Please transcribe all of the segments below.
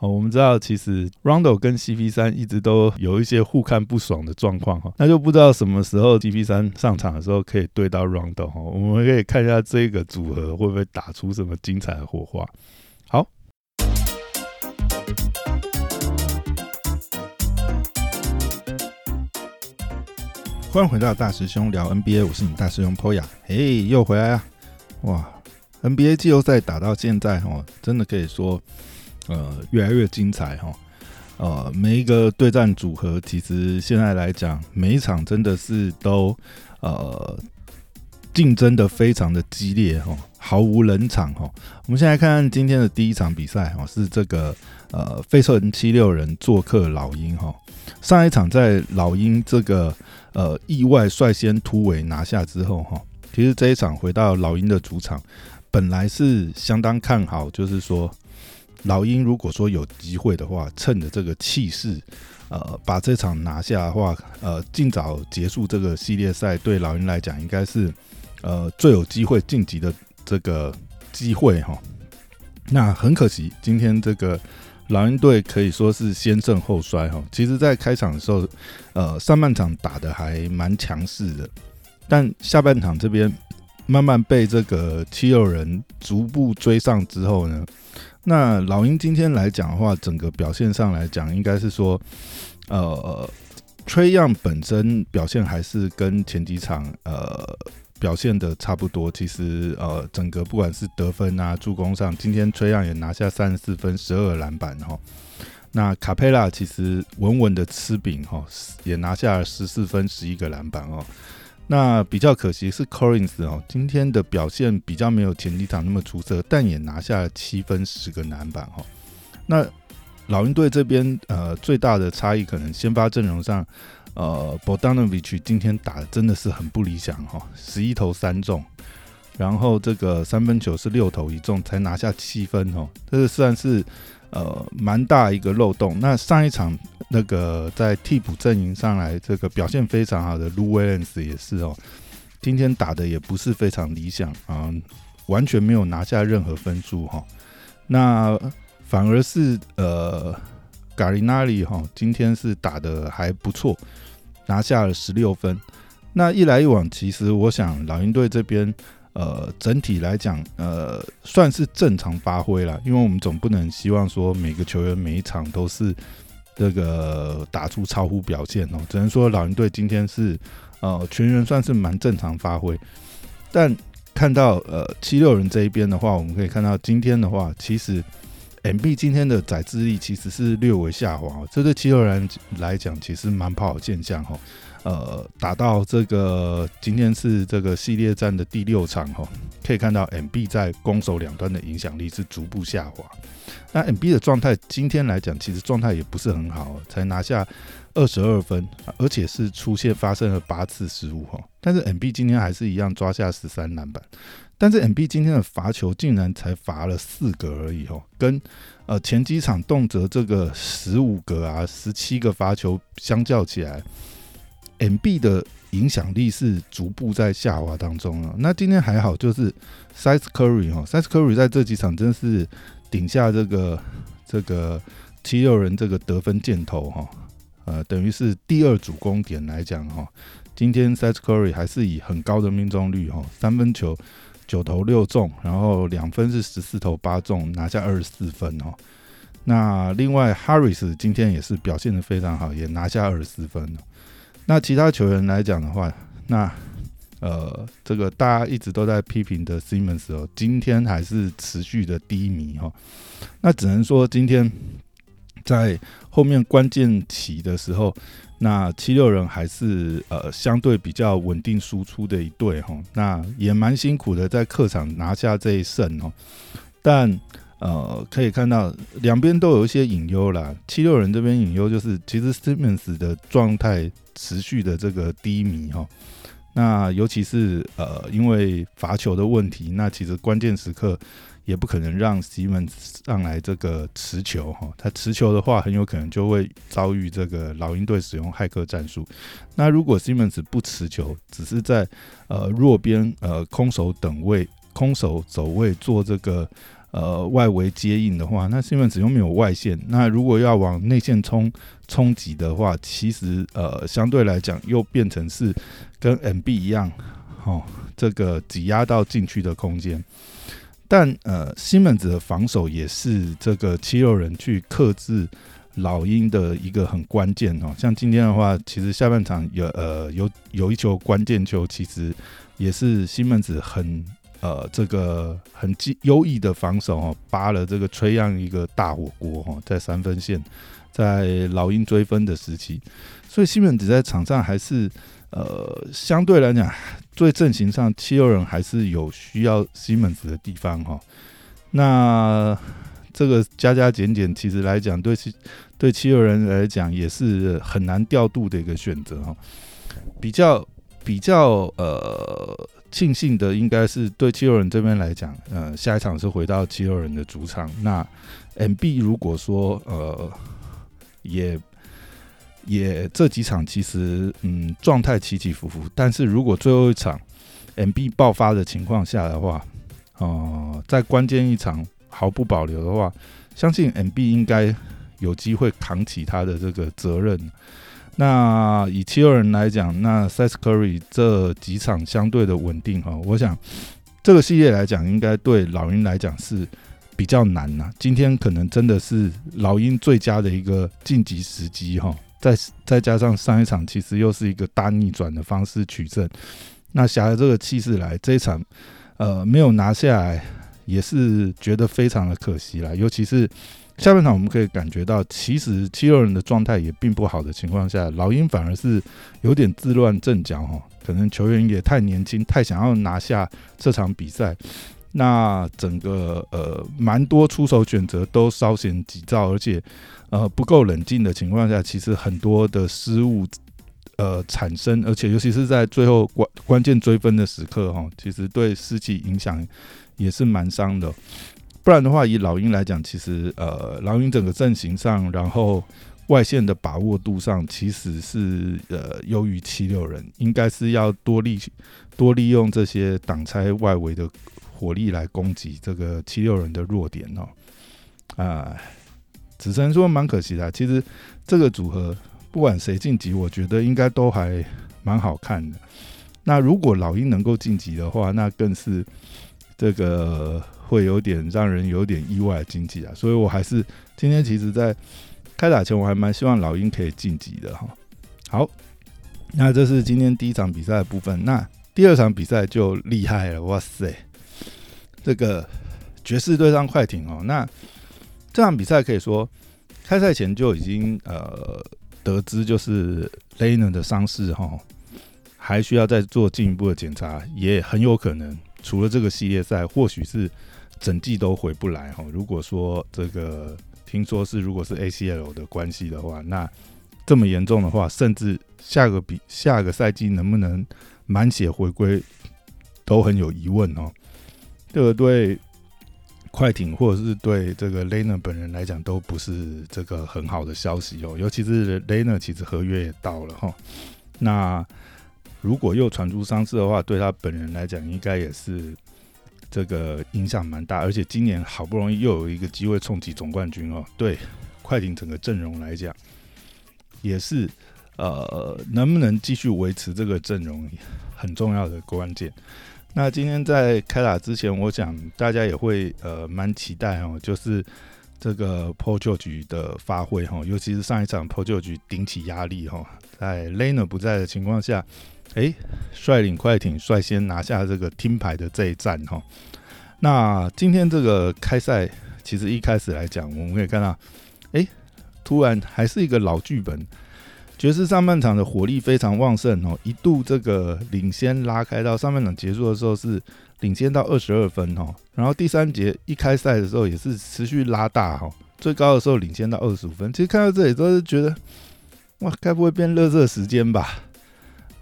好，我们知道其实 Rondo 跟 CP 三一直都有一些互看不爽的状况哈，那就不知道什么时候 CP 三上场的时候可以对到 Rondo 哈，我们可以看一下这个组合会不会打出什么精彩的火花。好，欢迎回到大师兄聊 NBA，我是你大师兄 Poya，嘿，又回来啊！哇，NBA 季后赛打到现在哦，真的可以说。呃，越来越精彩哈。呃，每一个对战组合，其实现在来讲，每一场真的是都呃竞争的非常的激烈哈，毫无冷场哈。我们先来看看今天的第一场比赛哈，是这个呃费城七六人做客老鹰哈。上一场在老鹰这个呃意外率先突围拿下之后哈，其实这一场回到老鹰的主场，本来是相当看好，就是说。老鹰如果说有机会的话，趁着这个气势，呃，把这场拿下的话，呃，尽早结束这个系列赛，对老鹰来讲应该是呃最有机会晋级的这个机会哈。那很可惜，今天这个老鹰队可以说是先胜后衰哈。其实，在开场的时候，呃，上半场打的还蛮强势的，但下半场这边慢慢被这个七六人逐步追上之后呢。那老鹰今天来讲的话，整个表现上来讲，应该是说，呃，崔样本身表现还是跟前几场呃表现的差不多。其实呃，整个不管是得分啊、助攻上，今天崔样也拿下三十四分、十二篮板哈。那卡佩拉其实稳稳的吃饼哈，也拿下了十四分、十一个篮板哦。那比较可惜是 Corins 哦，今天的表现比较没有前几场那么出色，但也拿下了七分十个篮板哈。那老鹰队这边呃最大的差异可能先发阵容上，呃 Bodanovich 今天打的真的是很不理想哈，十一投三中，然后这个三分球是六投一中才拿下七分哦，这个算是。呃，蛮大一个漏洞。那上一场那个在替补阵营上来，这个表现非常好的 Lu Williams 也是哦，今天打的也不是非常理想啊，完全没有拿下任何分数哈。那反而是呃 g a r i n a l i 哈，今天是打的还不错，拿下了十六分。那一来一往，其实我想老鹰队这边。呃，整体来讲，呃，算是正常发挥了，因为我们总不能希望说每个球员每一场都是这个打出超乎表现哦，只能说老鹰队今天是呃全员算是蛮正常发挥。但看到呃七六人这一边的话，我们可以看到今天的话，其实 M B 今天的载资力其实是略微下滑，这对七六人来讲其实蛮不好现象哈。呃，打到这个今天是这个系列战的第六场哈，可以看到 M B 在攻守两端的影响力是逐步下滑。那 M B 的状态今天来讲，其实状态也不是很好，才拿下二十二分，而且是出现发生了八次失误哈。但是 M B 今天还是一样抓下十三篮板，但是 M B 今天的罚球竟然才罚了四个而已哦，跟呃前几场动辄这个十五个啊、十七个罚球相较起来。M B 的影响力是逐步在下滑当中了。那今天还好，就是 Size Curry 哈，Size Curry 在这几场真是顶下这个这个七六人这个得分箭头哈，呃，等于是第二主攻点来讲哈，今天 Size Curry 还是以很高的命中率哈，三分球九投六中，然后两分是十四投八中，拿下二十四分哦。那另外 Harris 今天也是表现的非常好，也拿下二十四分了那其他球员来讲的话，那呃，这个大家一直都在批评的 Simmons 哦，今天还是持续的低迷哈。那只能说今天在后面关键期的时候，那七六人还是呃相对比较稳定输出的一队哈。那也蛮辛苦的，在客场拿下这一胜哦，但。呃，可以看到两边都有一些隐忧啦。七六人这边隐忧就是，其实 Simmons 的状态持续的这个低迷哈。那尤其是呃，因为罚球的问题，那其实关键时刻也不可能让 Simmons 上来这个持球哈。他持球的话，很有可能就会遭遇这个老鹰队使用骇客战术。那如果 Simmons 不持球，只是在呃弱边呃空手等位、空手走位做这个。呃外围接应的话，那西门子又没有外线，那如果要往内线冲冲击的话，其实呃相对来讲又变成是跟 MB 一样，哦，这个挤压到禁区的空间。但呃，西门子的防守也是这个七六人去克制老鹰的一个很关键哦。像今天的话，其实下半场有呃有有一球关键球，其实也是西门子很呃这个很优异的防守哦，扒了这个吹样一个大火锅哈，在三分线，在老鹰追分的时期，所以西门子在场上还是。呃，相对来讲，对阵型上七六人还是有需要西门子的地方哈。那这个加加减减，其实来讲，对七对七六人来讲也是很难调度的一个选择哈。比较比较呃庆幸的，应该是对七六人这边来讲，呃，下一场是回到七六人的主场。那 M B 如果说呃也。也这几场其实嗯状态起起伏伏，但是如果最后一场 M B 爆发的情况下的话，哦，在关键一场毫不保留的话，相信 M B 应该有机会扛起他的这个责任。那以七六人来讲，那 s e s Curry 这几场相对的稳定哈，我想这个系列来讲，应该对老鹰来讲是比较难呐。今天可能真的是老鹰最佳的一个晋级时机哈。再再加上上一场其实又是一个大逆转的方式取胜，那侠的这个气势来这一场，呃，没有拿下来也是觉得非常的可惜啦。尤其是下半场我们可以感觉到，其实七六人的状态也并不好的情况下，老鹰反而是有点自乱阵脚哈。可能球员也太年轻，太想要拿下这场比赛，那整个呃蛮多出手选择都稍显急躁，而且。呃，不够冷静的情况下，其实很多的失误呃产生，而且尤其是在最后关关键追分的时刻哈，其实对士气影响也是蛮伤的。不然的话，以老鹰来讲，其实呃，老鹰整个阵型上，然后外线的把握度上，其实是呃优于七六人，应该是要多利多利用这些挡拆外围的火力来攻击这个七六人的弱点哦，啊。只能说蛮可惜的。其实这个组合不管谁晋级，我觉得应该都还蛮好看的。那如果老鹰能够晋级的话，那更是这个会有点让人有点意外的经济啊。所以我还是今天其实，在开打前，我还蛮希望老鹰可以晋级的哈。好，那这是今天第一场比赛的部分。那第二场比赛就厉害了，哇塞！这个爵士对上快艇哦，那。这场比赛可以说，开赛前就已经呃得知，就是雷纳的伤势哈，还需要再做进一步的检查，也很有可能除了这个系列赛，或许是整季都回不来哈。如果说这个听说是如果是 ACL 的关系的话，那这么严重的话，甚至下个比下个赛季能不能满血回归都很有疑问哦。这个对。快艇或者是对这个雷 r 本人来讲都不是这个很好的消息哦，尤其是雷 r 其实合约也到了哈。那如果又传出伤势的话，对他本人来讲应该也是这个影响蛮大。而且今年好不容易又有一个机会冲击总冠军哦，对快艇整个阵容来讲也是呃能不能继续维持这个阵容很重要的关键。那今天在开打之前，我想大家也会呃蛮期待哦，就是这个 Paul George 的发挥哈，尤其是上一场 Paul George 顶起压力哈，在 l a n e r 不在的情况下，哎，率领快艇率先拿下这个听牌的这一战哈。那今天这个开赛，其实一开始来讲，我们可以看到，哎，突然还是一个老剧本。爵士上半场的火力非常旺盛哦，一度这个领先拉开到上半场结束的时候是领先到二十二分哦，然后第三节一开赛的时候也是持续拉大哈，最高的时候领先到二十五分。其实看到这里都是觉得，哇，该不会变热热时间吧？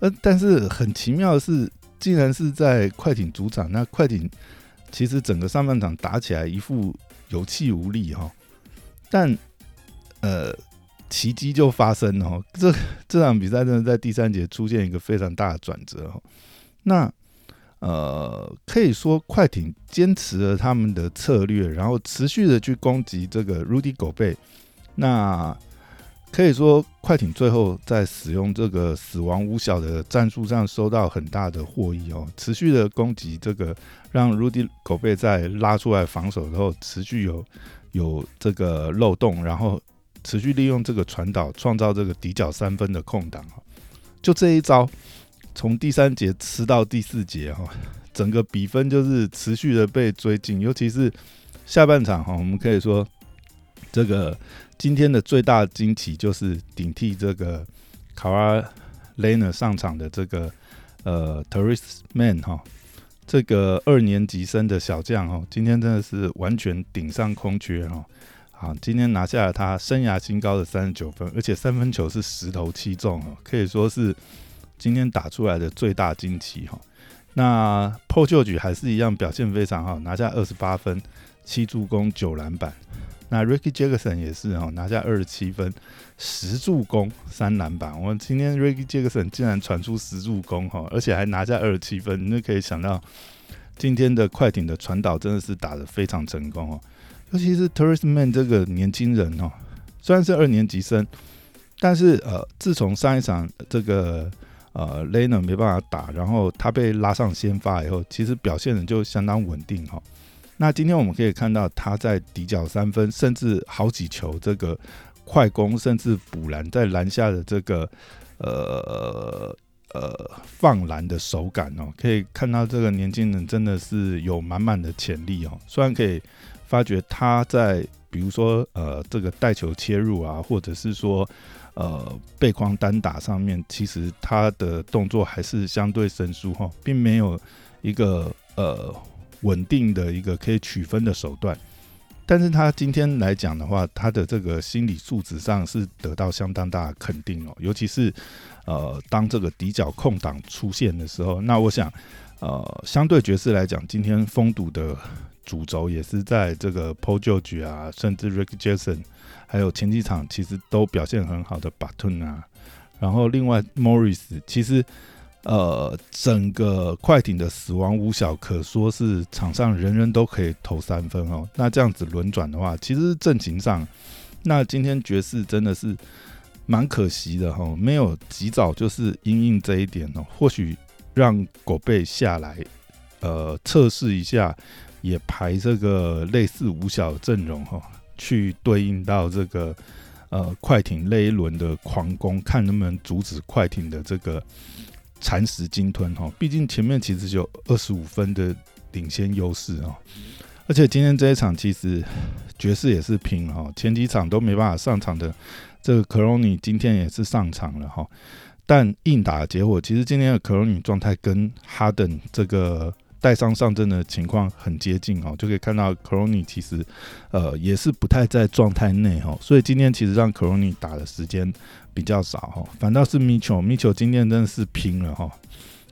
呃，但是很奇妙的是，竟然是在快艇主场，那快艇其实整个上半场打起来一副有气无力哈，但呃。奇迹就发生了，这这场比赛真的在第三节出现一个非常大的转折。那呃，可以说快艇坚持了他们的策略，然后持续的去攻击这个 Rudy 狗贝。那可以说快艇最后在使用这个死亡五小的战术上收到很大的获益哦，持续的攻击这个让 Rudy 狗贝在拉出来防守之后，持续有有这个漏洞，然后持续利用这个传导创造这个底角三分的空档就这一招。从第三节吃到第四节哈，整个比分就是持续的被追进，尤其是下半场哈，我们可以说这个今天的最大惊奇就是顶替这个卡瓦雷纳上场的这个呃 t e r e s Man 哈，这个二年级生的小将哈，今天真的是完全顶上空缺哈，好，今天拿下了他生涯新高的三十九分，而且三分球是十投七中哦，可以说是。今天打出来的最大惊奇哈，那 Paul George 还是一样表现非常好，拿下二十八分、七助攻、九篮板。那 Ricky Jackson 也是哈，拿下二十七分、十助攻、三篮板。我今天 Ricky Jackson 竟然传出十助攻哈，而且还拿下二十七分，你就可以想到今天的快艇的传导真的是打得非常成功哦。尤其是 t e r r e s Man 这个年轻人哦，虽然是二年级生，但是呃，自从上一场这个。呃，雷呢没办法打，然后他被拉上先发以后，其实表现的就相当稳定哈。那今天我们可以看到他在底角三分，甚至好几球这个快攻，甚至补篮，在篮下的这个呃呃放篮的手感哦，可以看到这个年轻人真的是有满满的潜力哦。虽然可以发觉他在比如说呃这个带球切入啊，或者是说。呃，背框单打上面，其实他的动作还是相对生疏哈，并没有一个呃稳定的一个可以取分的手段。但是他今天来讲的话，他的这个心理素质上是得到相当大的肯定哦，尤其是呃当这个底角空档出现的时候，那我想呃相对爵士来讲，今天封堵的主轴也是在这个 p o j o e 啊，甚至 Rick Jackson。还有前几场其实都表现很好的 Button 啊，然后另外 Morris 其实呃整个快艇的死亡五小可说是场上人人都可以投三分哦。那这样子轮转的话，其实阵型上，那今天爵士真的是蛮可惜的哈，没有及早就是因应这一点哦，或许让狗贝下来呃测试一下，也排这个类似五小阵容哈。去对应到这个呃快艇那一轮的狂攻，看能不能阻止快艇的这个蚕食鲸吞哈。毕竟前面其实有二十五分的领先优势哦，而且今天这一场其实爵士也是拼哈，前几场都没办法上场的这个克罗尼今天也是上场了哈，但硬打结果，其实今天的克罗尼状态跟哈登这个。带伤上阵的情况很接近哦，就可以看到 c o r o n y 其实呃也是不太在状态内哦，所以今天其实让 c o r o n y 打的时间比较少哈，反倒是 Mitchell，Mitchell 今天真的是拼了哈，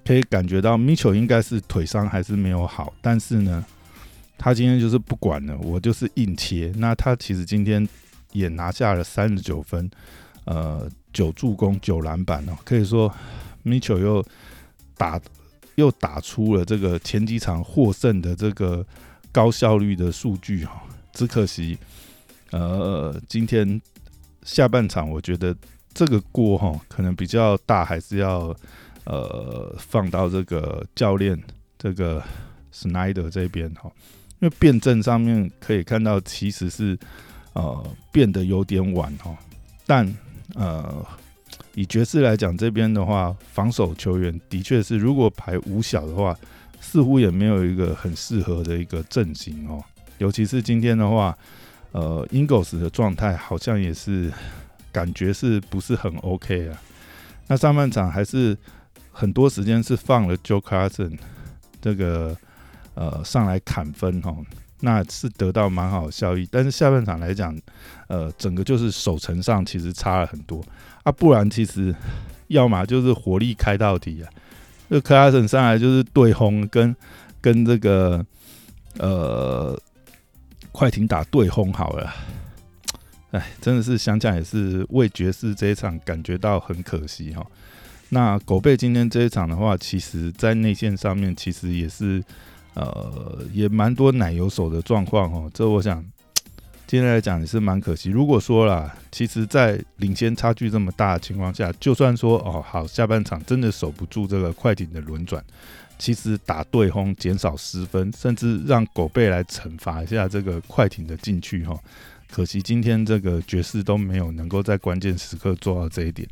可以感觉到 Mitchell 应该是腿伤还是没有好，但是呢，他今天就是不管了，我就是硬切，那他其实今天也拿下了三十九分，呃，九助攻九篮板哦，可以说 Mitchell 又打。又打出了这个前几场获胜的这个高效率的数据哈，只可惜，呃，今天下半场我觉得这个锅哈可能比较大，还是要呃放到这个教练这个 Snyder 这边哈，因为辩证上面可以看到其实是呃变得有点晚哈，但呃。以爵士来讲，这边的话，防守球员的确是，如果排五小的话，似乎也没有一个很适合的一个阵型哦。尤其是今天的话，呃，Ingles 的状态好像也是感觉是不是很 OK 啊？那上半场还是很多时间是放了 Joe Carson 这个呃上来砍分哦，那是得到蛮好效益。但是下半场来讲，呃，整个就是守城上其实差了很多。啊，不然其实要么就是火力开到底啊，这克拉森上来就是对轰，跟跟这个呃快艇打对轰好了。哎，真的是想想也是为爵士这一场感觉到很可惜哈。那狗贝今天这一场的话，其实在内线上面其实也是呃也蛮多奶油手的状况哦。这我想 今天来讲也是蛮可惜。如果说啦，其实在领先差距这么大的情况下，就算说哦好下半场真的守不住这个快艇的轮转。其实打对轰减少失分，甚至让狗贝来惩罚一下这个快艇的禁区哈。可惜今天这个爵士都没有能够在关键时刻做到这一点。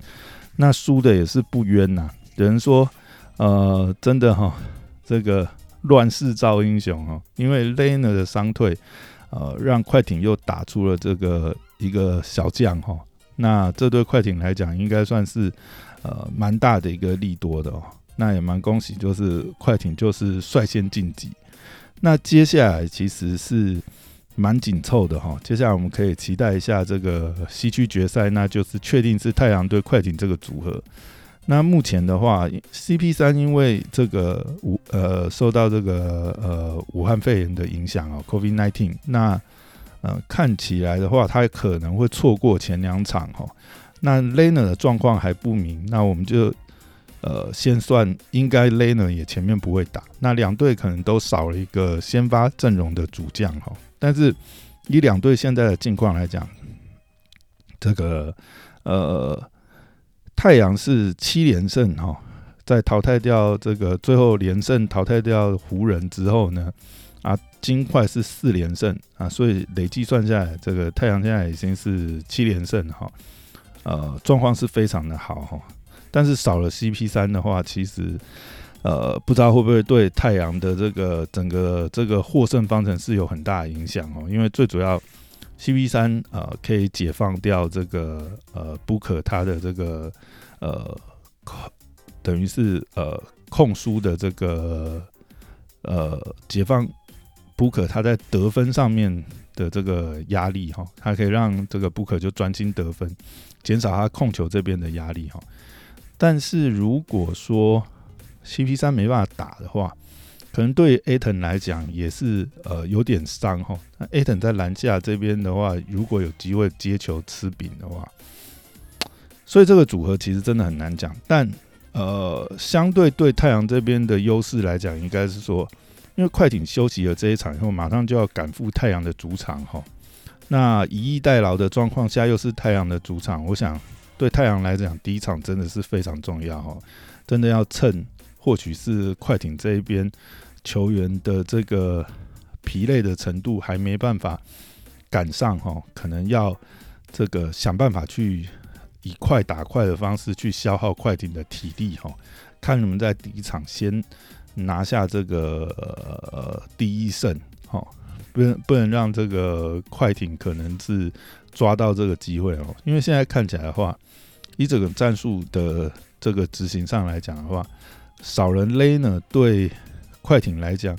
那输的也是不冤呐。有人说，呃，真的哈，这个乱世造英雄哈，因为 Lena 的伤退，呃，让快艇又打出了这个一个小将哈。那这对快艇来讲，应该算是呃蛮大的一个利多的哦。那也蛮恭喜，就是快艇就是率先晋级。那接下来其实是蛮紧凑的哈。接下来我们可以期待一下这个西区决赛，那就是确定是太阳队快艇这个组合。那目前的话，CP 三因为这个武呃受到这个呃武汉肺炎的影响哦，Covid nineteen，那呃看起来的话，他可能会错过前两场哈。那 Lena 的状况还不明，那我们就。呃，先算应该 Lena 也前面不会打，那两队可能都少了一个先发阵容的主将哈。但是以两队现在的境况来讲，这个呃太阳是七连胜哈，在淘汰掉这个最后连胜淘汰掉湖人之后呢，啊金块是四连胜啊，所以累计算下来，这个太阳现在已经是七连胜哈，呃状况是非常的好哈。但是少了 CP 三的话，其实呃不知道会不会对太阳的这个整个这个获胜方程式有很大影响哦。因为最主要 CP 三呃可以解放掉这个呃 book 他的这个呃等于是呃控输的这个呃解放 book 他在得分上面的这个压力哈，他可以让这个 book 就专心得分，减少他控球这边的压力哈。但是如果说 CP 三没办法打的话，可能对 Aton 来讲也是呃有点伤哈。那 Aton 在篮下这边的话，如果有机会接球吃饼的话，所以这个组合其实真的很难讲。但呃，相对对太阳这边的优势来讲，应该是说，因为快艇休息了这一场以后，马上就要赶赴太阳的主场哈。那以逸待劳的状况下，又是太阳的主场，我想。对太阳来讲，第一场真的是非常重要哈，真的要趁或许是快艇这一边球员的这个疲累的程度还没办法赶上哈，可能要这个想办法去以快打快的方式去消耗快艇的体力哈，看能不能在第一场先拿下这个呃第一胜哈，不能不能让这个快艇可能是抓到这个机会哦，因为现在看起来的话。以这个战术的这个执行上来讲的话，少人勒呢，对快艇来讲，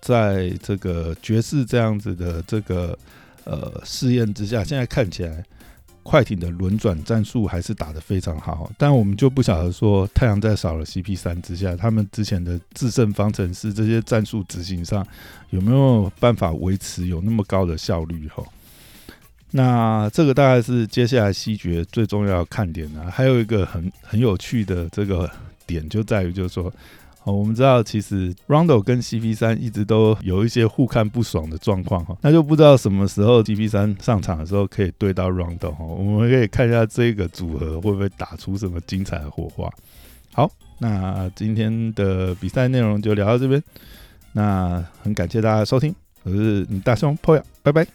在这个爵士这样子的这个呃试验之下，现在看起来快艇的轮转战术还是打得非常好。但我们就不晓得说，太阳在少了 CP 三之下，他们之前的制胜方程式这些战术执行上有没有办法维持有那么高的效率？哈。那这个大概是接下来西决最重要的看点呢。还有一个很很有趣的这个点，就在于就是说，哦，我们知道其实 Rondo 跟 CP 三一直都有一些互看不爽的状况哈。那就不知道什么时候 CP 三上场的时候可以对到 Rondo 哈。我们可以看一下这个组合会不会打出什么精彩的火花。好，那今天的比赛内容就聊到这边。那很感谢大家收听，我是你大兄 Poya，拜拜。